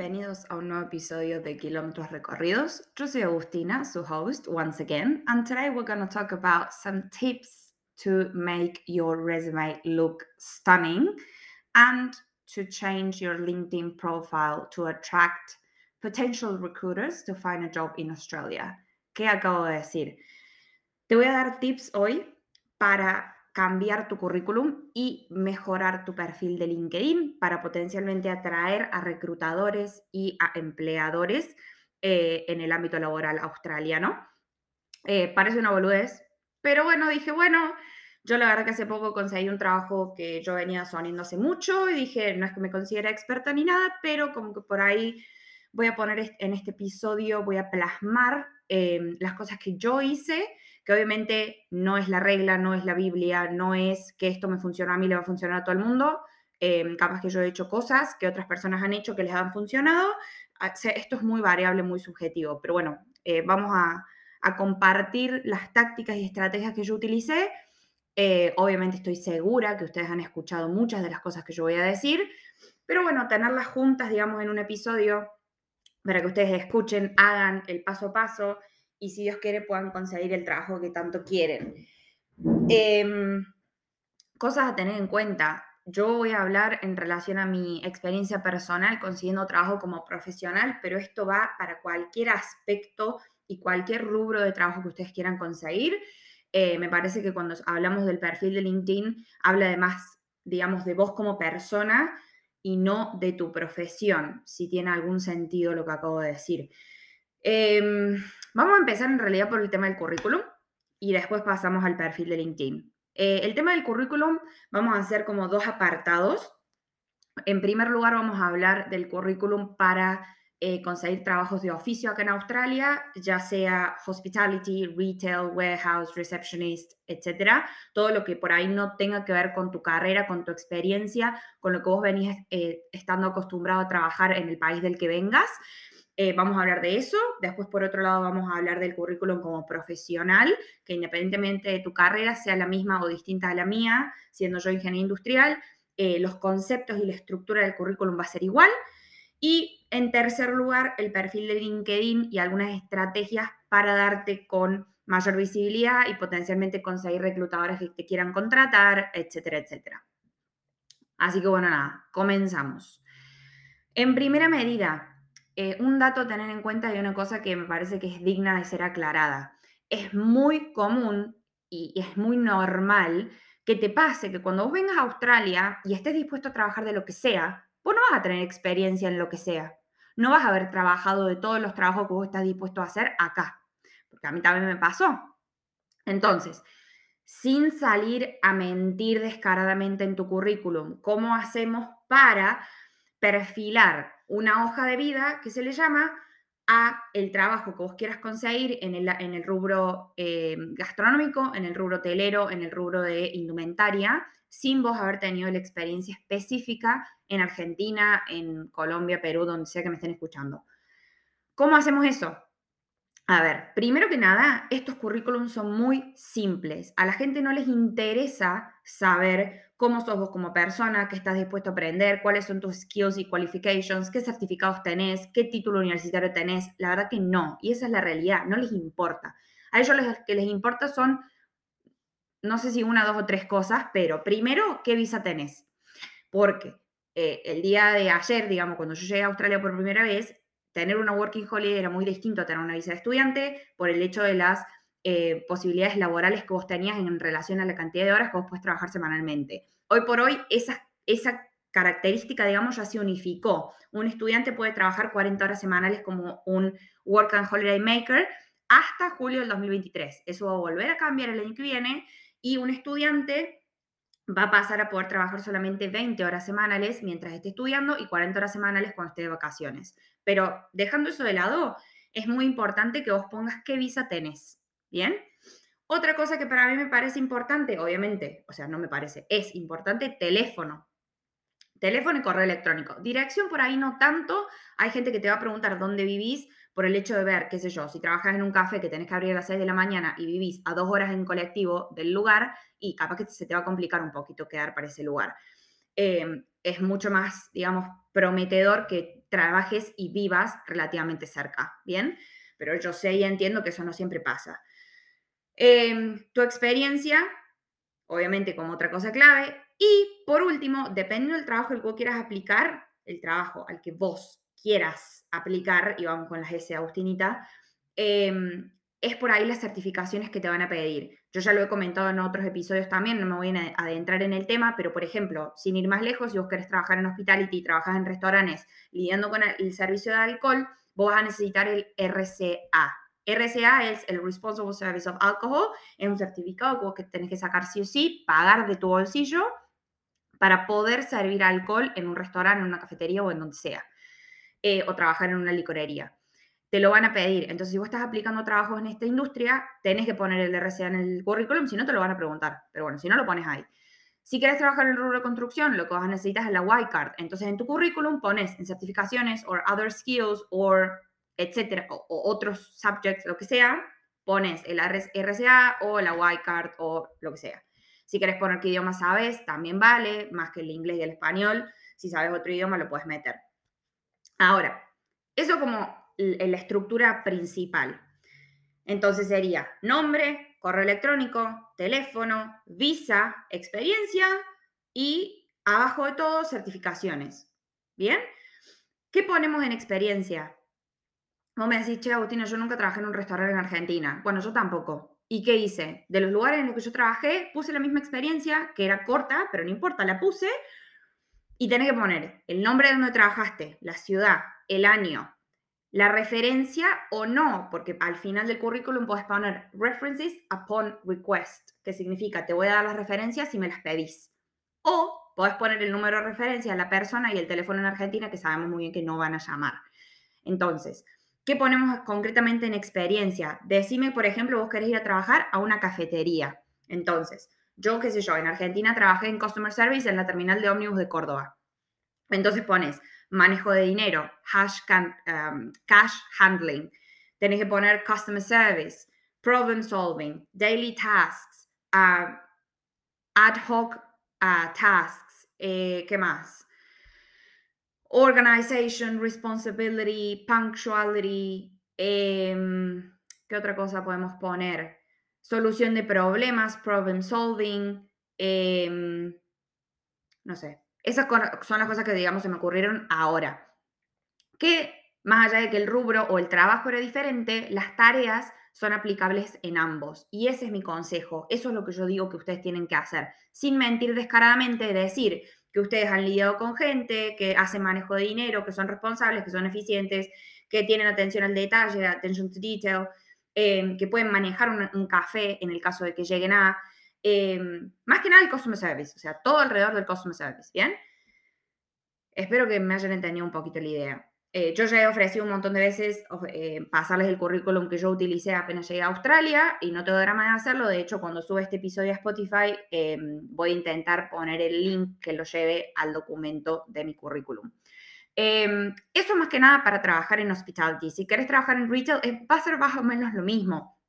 Bienvenidos a un nuevo episodio de Kilómetros Recorridos. Yo soy Agustina, su host, once again, and today we're going to talk about some tips to make your resume look stunning and to change your LinkedIn profile to attract potential recruiters to find a job in Australia. ¿Qué acabo de decir? Te voy a dar tips hoy para cambiar tu currículum y mejorar tu perfil de LinkedIn para potencialmente atraer a reclutadores y a empleadores eh, en el ámbito laboral australiano. Eh, parece una boludez, pero bueno, dije, bueno, yo la verdad que hace poco conseguí un trabajo que yo venía soniendo hace mucho y dije, no es que me considere experta ni nada, pero como que por ahí voy a poner en este episodio, voy a plasmar eh, las cosas que yo hice que obviamente no es la regla, no es la Biblia, no es que esto me funciona a mí, le va a funcionar a todo el mundo. Em, capaz que yo he hecho cosas que otras personas han hecho que les han funcionado. Ah, esto es muy variable, muy subjetivo, pero bueno, eh, vamos a, compartir las tácticas y estrategias que yo utilicé. Eh, obviamente estoy segura que ustedes han escuchado muchas de las cosas que yo voy a decir, pero bueno, tenerlas juntas, digamos, en un episodio para que ustedes escuchen, hagan el paso a paso y si Dios quiere puedan conseguir el trabajo que tanto quieren. Em, cosas a tener en cuenta. Yo voy a hablar en relación a mi experiencia personal consiguiendo trabajo como profesional, pero esto va para cualquier aspecto y cualquier rubro de trabajo que ustedes quieran conseguir. Eh, me parece que cuando hablamos del perfil de LinkedIn, habla además, digamos, de vos como persona y no de tu profesión, si tiene algún sentido lo que acabo de decir. Em, vamos a empezar en realidad por el tema del currículum y después pasamos al perfil de LinkedIn. Eh, el tema del currículum vamos a hacer como dos apartados. En primer lugar vamos a hablar del currículum para eh, conseguir trabajos de oficio acá en Australia, ya sea hospitality, retail, warehouse, receptionist, etcétera. Todo lo que por ahí no tenga que ver con tu carrera, con tu experiencia, con lo que vos venís eh, estando acostumbrado a trabajar en el país del que vengas. Eh, vamos a hablar de eso. Después, por otro lado, vamos a hablar del currículum como profesional, que independientemente de tu carrera, sea la misma o distinta a la mía, siendo yo ingeniero industrial, eh, los conceptos y la estructura del currículum va a ser igual. Y en tercer lugar, el perfil de LinkedIn y algunas estrategias para darte con mayor visibilidad y potencialmente conseguir reclutadores que te quieran contratar, etcétera, etcétera. Así que bueno, nada, comenzamos. En primera medida, eh, un dato a tener en cuenta y una cosa que me parece que es digna de ser aclarada. Es muy común y, es muy normal que te pase que cuando vos vengas a Australia y estés dispuesto a trabajar de lo que sea, vos no vas a tener experiencia en lo que sea. No vas a haber trabajado de todos los trabajos que vos estás dispuesto a hacer acá. Porque a mí también me pasó. Entonces, sin salir a mentir descaradamente en tu currículum, ¿cómo hacemos para perfilar una hoja de vida que se le llama a el trabajo que vos quieras conseguir en el, en el rubro eh, gastronómico, en el rubro hotelero, en el rubro de indumentaria, sin vos haber tenido la experiencia específica en Argentina, en Colombia, Perú, donde sea que me estén escuchando. ¿Cómo hacemos eso? A ver, primero que nada, estos currículums son muy simples. A la gente no les interesa saber cómo sos vos como persona, qué estás dispuesto a aprender, cuáles son tus skills y qualifications, qué certificados tenés, qué título universitario tenés. La verdad que no, y esa es la realidad, no les importa. A ellos lo que les importa son, no sé si una, dos o tres cosas, pero primero, ¿qué visa tenés? Porque eh, el día de ayer, digamos, cuando yo llegué a Australia por primera vez, tener una working holiday era muy distinto a tener una visa de estudiante por el hecho de las eh, posibilidades laborales que vos tenías en relación a la cantidad de horas que vos puedes trabajar semanalmente. Hoy por hoy, esa, esa característica, digamos, ya se unificó. Un estudiante puede trabajar 40 horas semanales como un Work and Holiday Maker hasta julio del 2023. Eso va a volver a cambiar el año que viene y un estudiante va a pasar a poder trabajar solamente 20 horas semanales mientras esté estudiando y 40 horas semanales cuando esté de vacaciones. Pero dejando eso de lado, es muy importante que vos pongas qué visa tenés. ¿Bien? Otra cosa que para mí me parece importante, obviamente, o sea, no me parece, es importante, teléfono. Teléfono y correo electrónico. Dirección por ahí no tanto. Hay gente que te va a preguntar dónde vivís por el hecho de ver, qué sé yo, si trabajas en un café que tenés que abrir a las 6 de la mañana y vivís a dos horas en colectivo del lugar y capaz que se te va a complicar un poquito quedar para ese lugar. Eh, es mucho más, digamos, prometedor que trabajes y vivas relativamente cerca, ¿bien? Pero yo sé y entiendo que eso no siempre pasa. Em, tu experiencia, obviamente como otra cosa clave. Y por último, dependiendo del trabajo al que quieras aplicar, el trabajo al que vos quieras aplicar, y vamos con las S, Agustinita, em, es por ahí las certificaciones que te van a pedir. Yo ya lo he comentado en otros episodios también, no me voy a adentrar en el tema, pero por ejemplo, sin ir más lejos, si vos querés trabajar en hospitality y trabajas en restaurantes lidiando con el servicio de alcohol, vos vas a necesitar el RCA. RCA es el Responsible Service of Alcohol, es un certificado que tenés que sacar sí o sí, pagar de tu bolsillo para poder servir alcohol en un restaurante, en una cafetería o en donde sea, eh, o trabajar en una licorería te lo van a pedir. Entonces, si vos estás aplicando trabajos en esta industria, tenés que poner el RCA en el currículum, si no te lo van a preguntar. Pero bueno, si no lo pones ahí. Si quieres trabajar en el rubro de construcción, lo que vas a necesitar es la Y-Card. Entonces, en tu currículum pones en certificaciones o other skills o etcétera, o, otros subjects, lo que sea, pones el RCA o la Y-Card o lo que sea. Si quieres poner qué idioma sabes, también vale, más que el inglés y el español. Si sabes otro idioma, lo puedes meter. Ahora, eso como la estructura principal. Entonces sería nombre, correo electrónico, teléfono, visa, experiencia y abajo de todo certificaciones. ¿Bien? ¿Qué ponemos en experiencia? Vos me decís, che, Agustina, yo nunca trabajé en un restaurante en Argentina. Bueno, yo tampoco. ¿Y qué hice? De los lugares en los que yo trabajé, puse la misma experiencia, que era corta, pero no importa, la puse. Y tenés que poner el nombre de donde trabajaste, la ciudad, el año, la referencia o no, porque al final del currículum puedes poner references upon request, que significa te voy a dar las referencias si me las pedís. O puedes poner el número de referencia la persona y el teléfono en Argentina, que sabemos muy bien que no van a llamar. Entonces, ¿qué ponemos concretamente en experiencia? Decime, por ejemplo, vos querés ir a trabajar a una cafetería. Entonces, yo, qué sé yo, en Argentina trabajé en Customer Service en la terminal de ómnibus de Córdoba. Entonces pones manejo de dinero, um, cash handling. Tenés que poner customer service, problem solving, daily tasks, uh, ad hoc uh, tasks. Eh, ¿Qué más? Organization, responsibility, punctuality. Em, ¿Qué otra cosa podemos poner? Solución de problemas, problem solving. Em, no sé, esas son las cosas que, digamos, se me ocurrieron ahora. Que más allá de que el rubro o el trabajo era diferente, las tareas son aplicables en ambos. Y ese es mi consejo. Eso es lo que yo digo que ustedes tienen que hacer. Sin mentir descaradamente, decir que ustedes han lidiado con gente, que hacen manejo de dinero, que son responsables, que son eficientes, que tienen atención al detalle, attention to detail, eh, que pueden manejar un, café en el caso de que lleguen a, Em, más que nada el customer service, o sea, todo alrededor del customer service, ¿bien? Espero que me hayan entendido un poquito la idea. Eh, yo ya he ofrecido un montón de veces eh, pasarles el currículum que yo utilicé apenas llegué a Australia y no tengo drama de hacerlo. De hecho, cuando sube este episodio a Spotify, em, voy a intentar poner el link que lo lleve al documento de mi currículum. Em, eso más que nada para trabajar en hospitality. Si quieres trabajar en retail, va a ser más o menos lo mismo.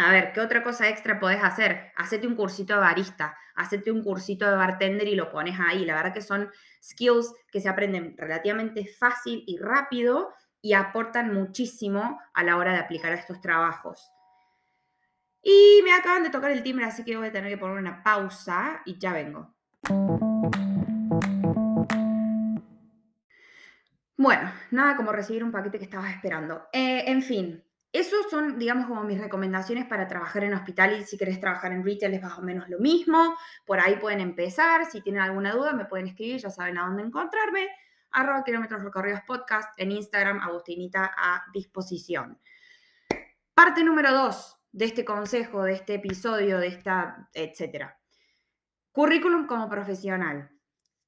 A ver, ¿qué otra cosa extra podés hacer? Hacete un cursito de barista, hacete un cursito de bartender y lo pones ahí. La verdad que son skills que se aprenden relativamente fácil y rápido y aportan muchísimo a la hora de aplicar a estos trabajos. Y me acaban de tocar el timbre, así que voy a tener que poner una pausa y ya vengo. Bueno, nada como recibir un paquete que estabas esperando. Eh, en fin, esos son, digamos, como mis recomendaciones para trabajar en hospital y si querés trabajar en retail es más o menos lo mismo. Por ahí pueden empezar. Si tienen alguna duda me pueden escribir, ya saben a dónde encontrarme. Arroba kilómetros recorridos podcast en Instagram, Agustinita a disposición. Parte número dos de este consejo, de este episodio, de esta, etcétera. Currículum como profesional.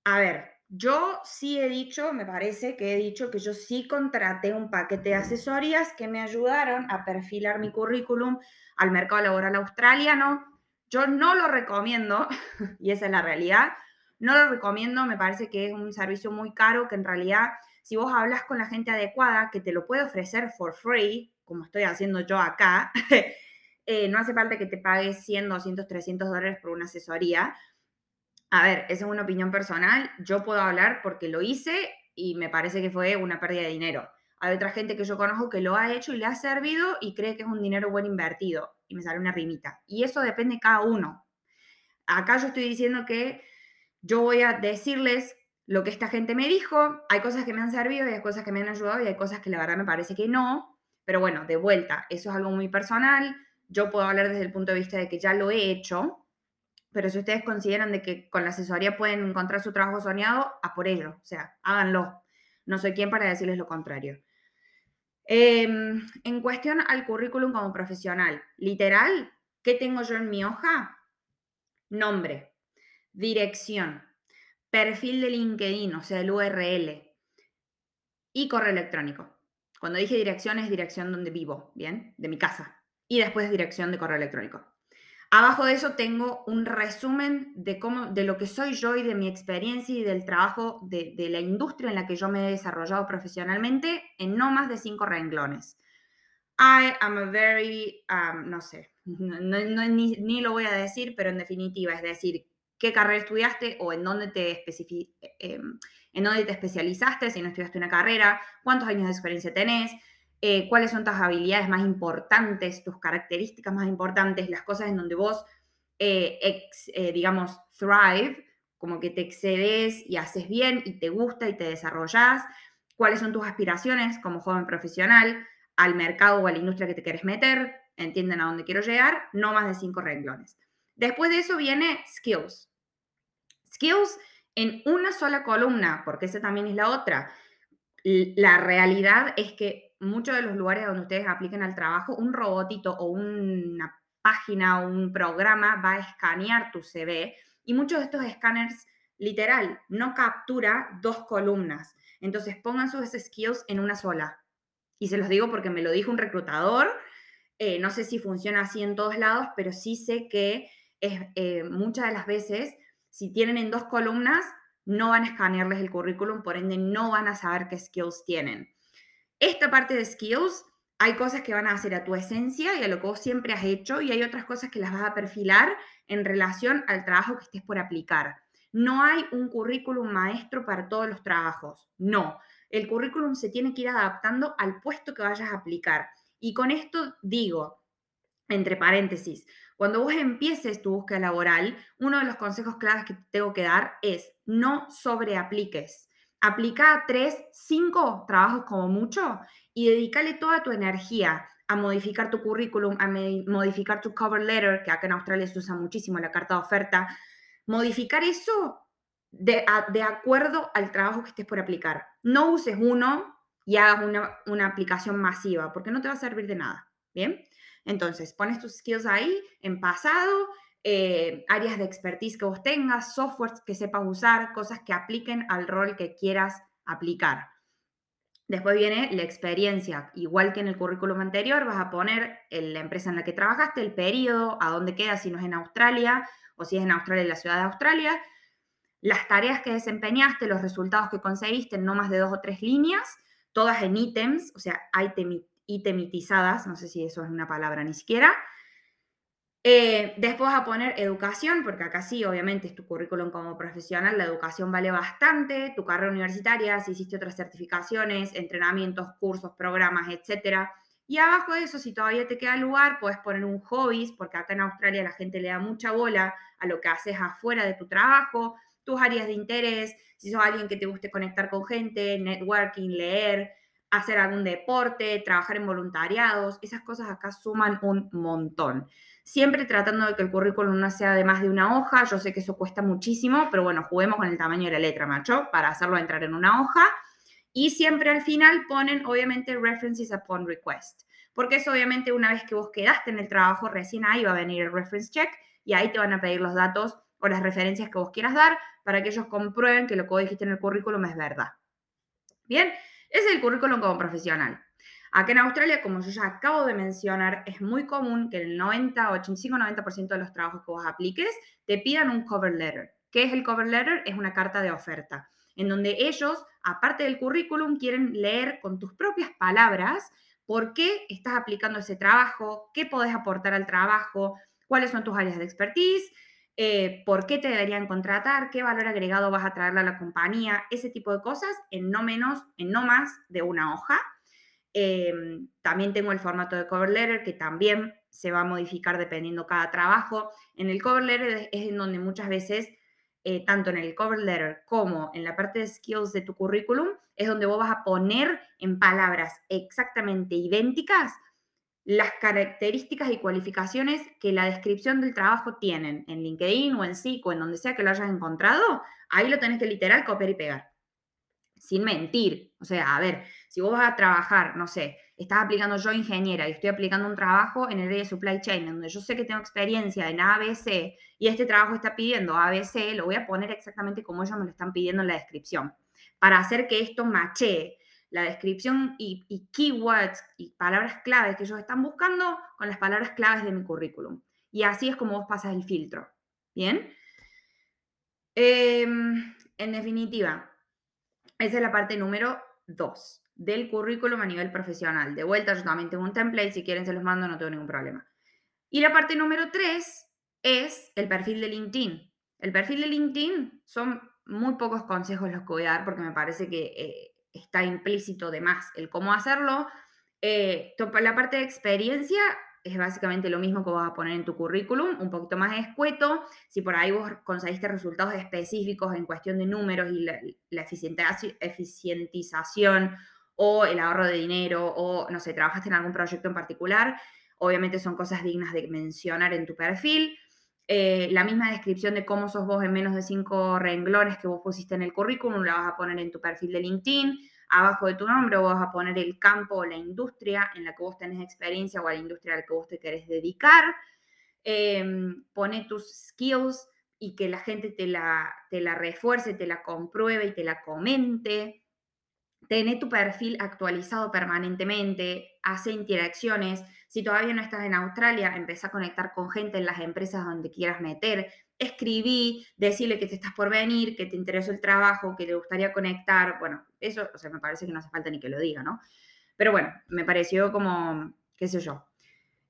A ver, yo sí he dicho, me parece que he dicho que yo sí contraté un paquete de asesorías que me ayudaron a perfilar mi currículum al mercado laboral australiano. Yo no lo recomiendo, y esa es la realidad, no lo recomiendo, me parece que es un servicio muy caro que en realidad si vos hablas con la gente adecuada que te lo puede ofrecer for free, como estoy haciendo yo acá, eh, no hace falta que te pagues 100, 200, 300 dólares por una asesoría, a ver, esa es una opinión personal. Yo puedo hablar porque lo hice y me parece que fue una pérdida de dinero. Hay otra gente que yo conozco que lo ha hecho y le ha servido y cree que es un dinero buen invertido. Y me sale una rimita. Y eso depende de cada uno. Acá yo estoy diciendo que yo voy a decirles lo que esta gente me dijo. Hay cosas que me han servido y hay cosas que me han ayudado y hay cosas que la verdad me parece que no. Pero bueno, de vuelta, eso es algo muy personal. Yo puedo hablar desde el punto de vista de que ya lo he hecho. Pero si ustedes consideran de que con la asesoría pueden encontrar su trabajo soñado, a por ello. O sea, háganlo. No soy quien para decirles lo contrario. Em, en cuestión al currículum como profesional, literal, ¿qué tengo yo en mi hoja? Nombre, dirección, perfil de LinkedIn, o sea, el URL y correo electrónico. Cuando dije dirección es dirección donde vivo, ¿bien? De mi casa. Y después dirección de correo electrónico. Abajo de eso tengo un resumen de, cómo, de lo que soy yo y de mi experiencia y del trabajo de, la industria en la que yo me he desarrollado profesionalmente en no más de cinco renglones. I am a very, um, no sé, ni, lo voy a decir, pero en definitiva, es decir, qué carrera estudiaste o en dónde te, em, en dónde te especializaste, si no estudiaste una carrera, cuántos años de experiencia tenés, eh, cuáles son tus habilidades más importantes, tus características más importantes, las cosas en donde vos, eh, eh, digamos, thrive, como que te excedes y haces bien y te gusta y te desarrollas, cuáles son tus aspiraciones como joven profesional al mercado o a la industria que te quieres meter, entienden a dónde quiero llegar, no más de cinco renglones. Después de eso viene skills. Skills en una sola columna, porque esa también es la otra. La realidad es que muchos de los lugares donde ustedes apliquen al trabajo, un robotito o una página o un programa va a escanear tu CV y muchos de estos escáneres literal no captura dos columnas. Entonces pongan sus skills en una sola. Y se los digo porque me lo dijo un reclutador. Eh, no sé si funciona así en todos lados, pero sí sé que eh, muchas de las veces, si tienen en dos columnas, no van a escanearles el currículum, por ende no van a saber qué skills tienen. Esta parte de skills, hay cosas que van a hacer a tu esencia y a lo que vos siempre has hecho y hay otras cosas que las vas a perfilar en relación al trabajo que estés por aplicar. No hay un currículum maestro para todos los trabajos, no. El currículum se tiene que ir adaptando al puesto que vayas a aplicar. Y con esto digo, entre paréntesis, cuando vos empieces tu búsqueda laboral, uno de los consejos claves que te tengo que dar es no sobreapliques aplica tres, cinco trabajos como mucho y dedícale toda tu energía a modificar tu currículum, a modificar tu cover letter, que acá en Australia se usa muchísimo la carta de oferta. Modificar eso de, de acuerdo al trabajo que estés por aplicar. No uses uno y hagas una, una aplicación masiva, porque no te va a servir de nada. ¿Bien? Entonces, pones tus skills ahí en pasado eh, áreas de expertise que vos tengas, softwares que sepas usar, cosas que apliquen al rol que quieras aplicar. Después viene la experiencia. Igual que en el currículum anterior, vas a poner la empresa en la que trabajaste, el periodo, a dónde queda, si no es en Australia o si es en Australia, en la ciudad de Australia, las tareas que desempeñaste, los resultados que conseguiste no más de dos o tres líneas, todas en ítems, o sea, itemitizadas, no sé si eso es una palabra ni siquiera, eh, después a poner educación, porque acá sí, obviamente, es tu currículum como profesional, la educación vale bastante, tu carrera universitaria, si hiciste otras certificaciones, entrenamientos, cursos, programas, etc. Y abajo de eso, si todavía te queda lugar, puedes poner un hobby, porque acá en Australia la gente le da mucha bola a lo que haces afuera de tu trabajo, tus áreas de interés, si sos alguien que te guste conectar con gente, networking, leer, hacer algún deporte, trabajar en voluntariados, esas cosas acá suman un montón siempre tratando de que el currículum no sea de más de una hoja. Yo sé que eso cuesta muchísimo, pero bueno, juguemos con el tamaño de la letra, macho, para hacerlo entrar en una hoja. Y siempre al final ponen, obviamente, references upon request. Porque eso, obviamente, una vez que vos quedaste en el trabajo, recién ahí va a venir el reference check y ahí te van a pedir los datos o las referencias que vos quieras dar para que ellos comprueben que lo que vos dijiste en el currículum es verdad. Bien, es el currículum como profesional. Acá en Australia, como yo ya acabo de mencionar, es muy común que el 90, 85-90% de los trabajos que vos apliques te pidan un cover letter. ¿Qué es el cover letter? Es una carta de oferta, en donde ellos, aparte del currículum, quieren leer con tus propias palabras por qué estás aplicando ese trabajo, qué podés aportar al trabajo, cuáles son tus áreas de expertise, eh, por qué te deberían contratar, qué valor agregado vas a traerle a la compañía, ese tipo de cosas en no menos, en no más de una hoja. Em, también tengo el formato de cover letter que también se va a modificar dependiendo cada trabajo. En el cover letter es en donde muchas veces, eh, tanto en el cover letter como en la parte de skills de tu currículum, es donde vos vas a poner en palabras exactamente idénticas las características y cualificaciones que la descripción del trabajo tienen en LinkedIn o en SIC o en donde sea que lo hayas encontrado, ahí lo tenés que literal copiar y pegar. Sin mentir. O sea, a ver, si vos vas a trabajar, no sé, estás aplicando yo ingeniera y estoy aplicando un trabajo en el área de supply chain, donde yo sé que tengo experiencia en ABC y este trabajo está pidiendo ABC, lo voy a poner exactamente como ellos me lo están pidiendo en la descripción, para hacer que esto mache la descripción y, keywords y palabras claves que ellos están buscando con las palabras claves de mi currículum. Y así es como vos pasas el filtro. ¿Bien? Em, en definitiva, esa es la parte número dos del currículum a nivel profesional. De vuelta, yo también tengo un template, si quieren se los mando, no tengo ningún problema. Y la parte número tres es el perfil de LinkedIn. El perfil de LinkedIn son muy pocos consejos los que voy a dar porque me parece que eh, está implícito de más el cómo hacerlo. Eh, la parte de experiencia es básicamente lo mismo que vas a poner en tu currículum, un poquito más escueto. Si por ahí vos conseguiste resultados específicos en cuestión de números y la, la eficientización o el ahorro de dinero o, no sé, trabajaste en algún proyecto en particular, obviamente son cosas dignas de mencionar en tu perfil. Eh, la misma descripción de cómo sos vos en menos de cinco renglones que vos pusiste en el currículum, la vas a poner en tu perfil de LinkedIn. Abajo de tu nombre vos vas a poner el campo o la industria en la que vos tenés experiencia o la industria a la que vos te querés dedicar. Eh, pone tus skills y que la gente te la, te la refuerce, te la compruebe y te la comente. Tené tu perfil actualizado permanentemente, hace interacciones. Si todavía no estás en Australia, empieza a conectar con gente en las empresas donde quieras meter. Escribí, decirle que te estás por venir, que te interesó el trabajo, que te gustaría conectar. Bueno, eso, o sea, me parece que no hace falta ni que lo diga, ¿no? Pero bueno, me pareció como, qué sé yo,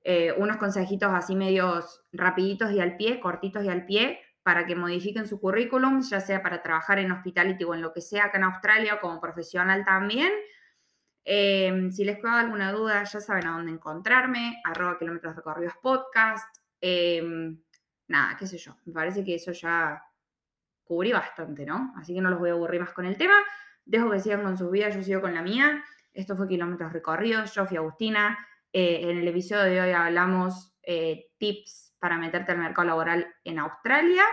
eh, unos consejitos así medios rapiditos y al pie, cortitos y al pie, para que modifiquen su currículum, ya sea para trabajar en hospitality o en lo que sea acá en Australia como profesional también. Em, si les queda alguna duda, ya saben a dónde encontrarme, arroba kilómetros recorridos podcast. Em, nada, qué sé yo, me parece que eso ya cubrí bastante, ¿no? Así que no los voy a aburrir más con el tema. Dejo que sigan con sus vidas, yo sigo con la mía. Esto fue Kilómetros Recorridos, yo fui Agustina. Eh, en el episodio de hoy hablamos eh, tips para meterte al mercado laboral en Australia.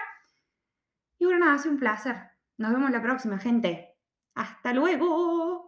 Y bueno, nada, ha un placer. Nos vemos la próxima, gente. Hasta luego.